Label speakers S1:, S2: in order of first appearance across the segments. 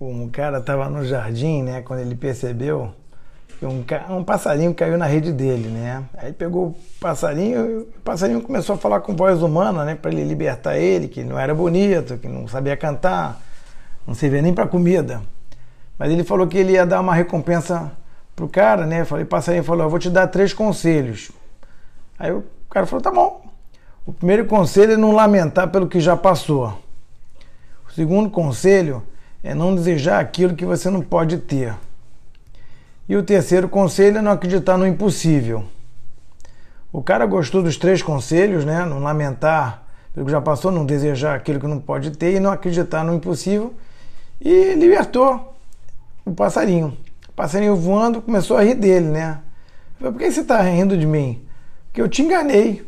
S1: um cara estava no jardim, né? Quando ele percebeu que um, um passarinho caiu na rede dele, né? Aí pegou o passarinho o passarinho começou a falar com voz humana, né? Para ele libertar ele, que não era bonito, que não sabia cantar, não servia nem para comida. Mas ele falou que ele ia dar uma recompensa pro cara, né? Eu falei, passarinho falou, eu vou te dar três conselhos. Aí o cara falou, tá bom. O primeiro conselho é não lamentar pelo que já passou. O segundo conselho é não desejar aquilo que você não pode ter. E o terceiro conselho é não acreditar no impossível. O cara gostou dos três conselhos, né? Não lamentar pelo que já passou, não desejar aquilo que não pode ter e não acreditar no impossível. E libertou o passarinho. O passarinho voando começou a rir dele, né? Falei, por que você está rindo de mim? Porque eu te enganei.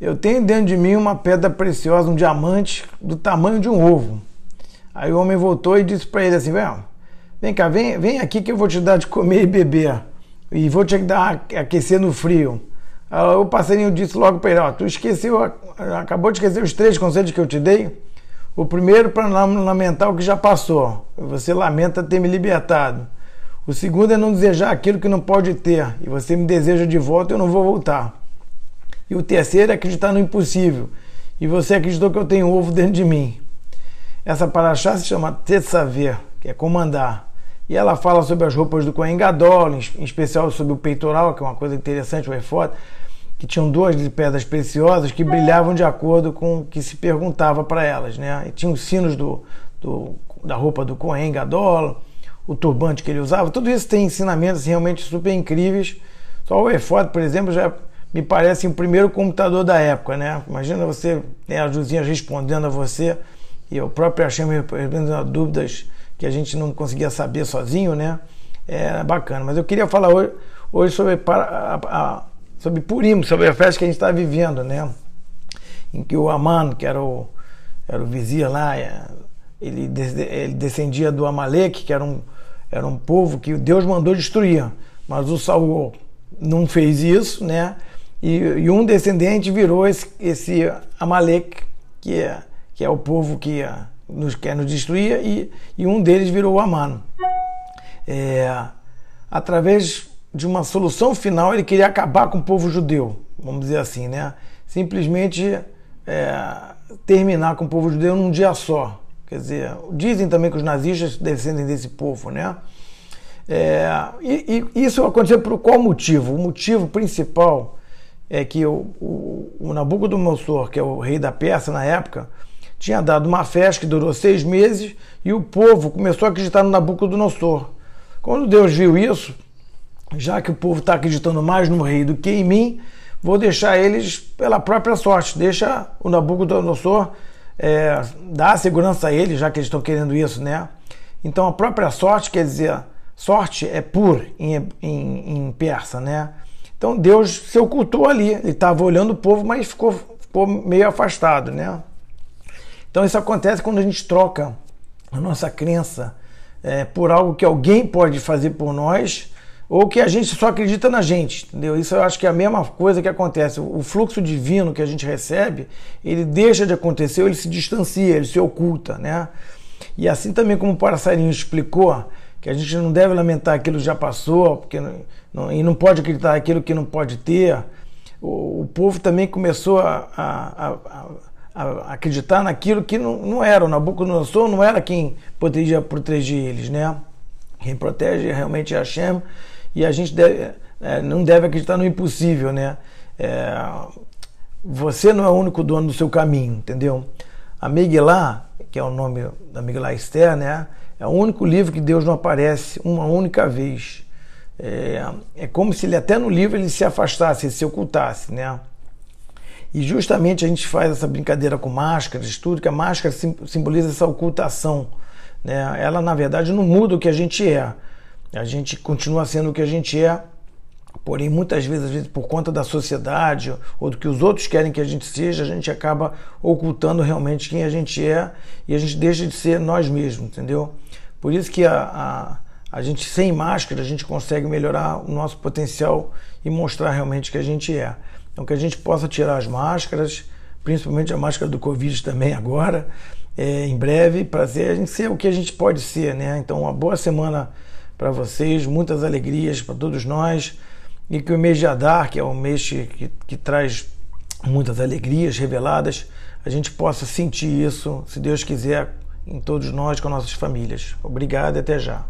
S1: Eu tenho dentro de mim uma pedra preciosa, um diamante do tamanho de um ovo. Aí o homem voltou e disse para ele assim: vem cá, vem, vem aqui que eu vou te dar de comer e beber. E vou te dar aquecer no frio. Aí o passarinho disse logo para ele: ó, tu esqueceu, acabou de esquecer os três conselhos que eu te dei? O primeiro, para não lamentar o que já passou. Você lamenta ter me libertado. O segundo é não desejar aquilo que não pode ter. E você me deseja de volta, eu não vou voltar. E o terceiro é acreditar no impossível. E você acreditou que eu tenho ovo dentro de mim. Essa paraxá se chama Tetsaver, que é comandar. E ela fala sobre as roupas do Kohen Gadol, em especial sobre o peitoral, que é uma coisa interessante, o efod, que tinham duas pedras preciosas que brilhavam de acordo com o que se perguntava para elas. Né? E tinha os sinos do, do, da roupa do Kohen Gadol, o turbante que ele usava. Tudo isso tem ensinamentos realmente super incríveis. Só o efod, por exemplo, já me parece o primeiro computador da época. Né? Imagina você, né, as luzinhas respondendo a você e o próprio Hashem respondendo dúvidas que a gente não conseguia saber sozinho, né? É bacana. Mas eu queria falar hoje, hoje sobre, a, a, sobre Purim, sobre a festa que a gente está vivendo, né? Em que o Aman, que era o, era o vizir lá, é, ele, ele descendia do Amaleque, que era um, era um povo que Deus mandou destruir. Mas o Saul não fez isso, né? E, e um descendente virou esse, esse Amaleque, que é que é o povo que nos quer nos destruir, e, e um deles virou o Amano. É, através de uma solução final, ele queria acabar com o povo judeu, vamos dizer assim, né? Simplesmente é, terminar com o povo judeu num dia só. Quer dizer, dizem também que os nazistas descendem desse povo, né? É, e, e, isso aconteceu por qual motivo? O motivo principal é que o, o, o Nabucodonosor, que é o rei da Pérsia na época, tinha dado uma festa que durou seis meses e o povo começou a acreditar no Nabucodonosor. Quando Deus viu isso, já que o povo está acreditando mais no rei do que em mim, vou deixar eles pela própria sorte. Deixa o Nabucodonosor é, dar segurança a eles, já que eles estão querendo isso, né? Então a própria sorte quer dizer, sorte é pur em, em, em persa, né? Então Deus se ocultou ali, ele estava olhando o povo, mas ficou, ficou meio afastado, né? Então isso acontece quando a gente troca a nossa crença é, por algo que alguém pode fazer por nós ou que a gente só acredita na gente, entendeu? Isso eu acho que é a mesma coisa que acontece. O fluxo divino que a gente recebe, ele deixa de acontecer, ele se distancia, ele se oculta, né? E assim também como o passarinho explicou, que a gente não deve lamentar aquilo que já passou, porque não, e não pode acreditar aquilo que não pode ter. O, o povo também começou a, a, acreditar naquilo que não, não era. O Nabucodonosor não era quem poderia proteger eles, né? Quem protege realmente é Hashem e a gente deve, é, não deve acreditar no impossível, né? É, você não é o único dono do seu caminho, entendeu? A que é o nome da Megillah Esther, né? É o único livro que Deus não aparece uma única vez. É, é como se ele até no livro ele se afastasse, ele se ocultasse, né? E justamente a gente faz essa brincadeira com máscaras, tudo que a máscara simboliza essa ocultação. Né? Ela, na verdade, não muda o que a gente é. A gente continua sendo o que a gente é, porém, muitas vezes, às vezes, por conta da sociedade ou do que os outros querem que a gente seja, a gente acaba ocultando realmente quem a gente é e a gente deixa de ser nós mesmos, entendeu? Por isso que a, a, a gente, sem máscara, a gente consegue melhorar o nosso potencial e mostrar realmente que a gente é. Então, que a gente possa tirar as máscaras, principalmente a máscara do Covid também agora, é, em breve para ser, a gente ser o que a gente pode ser, né? Então, uma boa semana para vocês, muitas alegrias para todos nós e que o mês de Adar, que é um mês que, que traz muitas alegrias reveladas, a gente possa sentir isso, se Deus quiser, em todos nós, com nossas famílias. Obrigado e até já.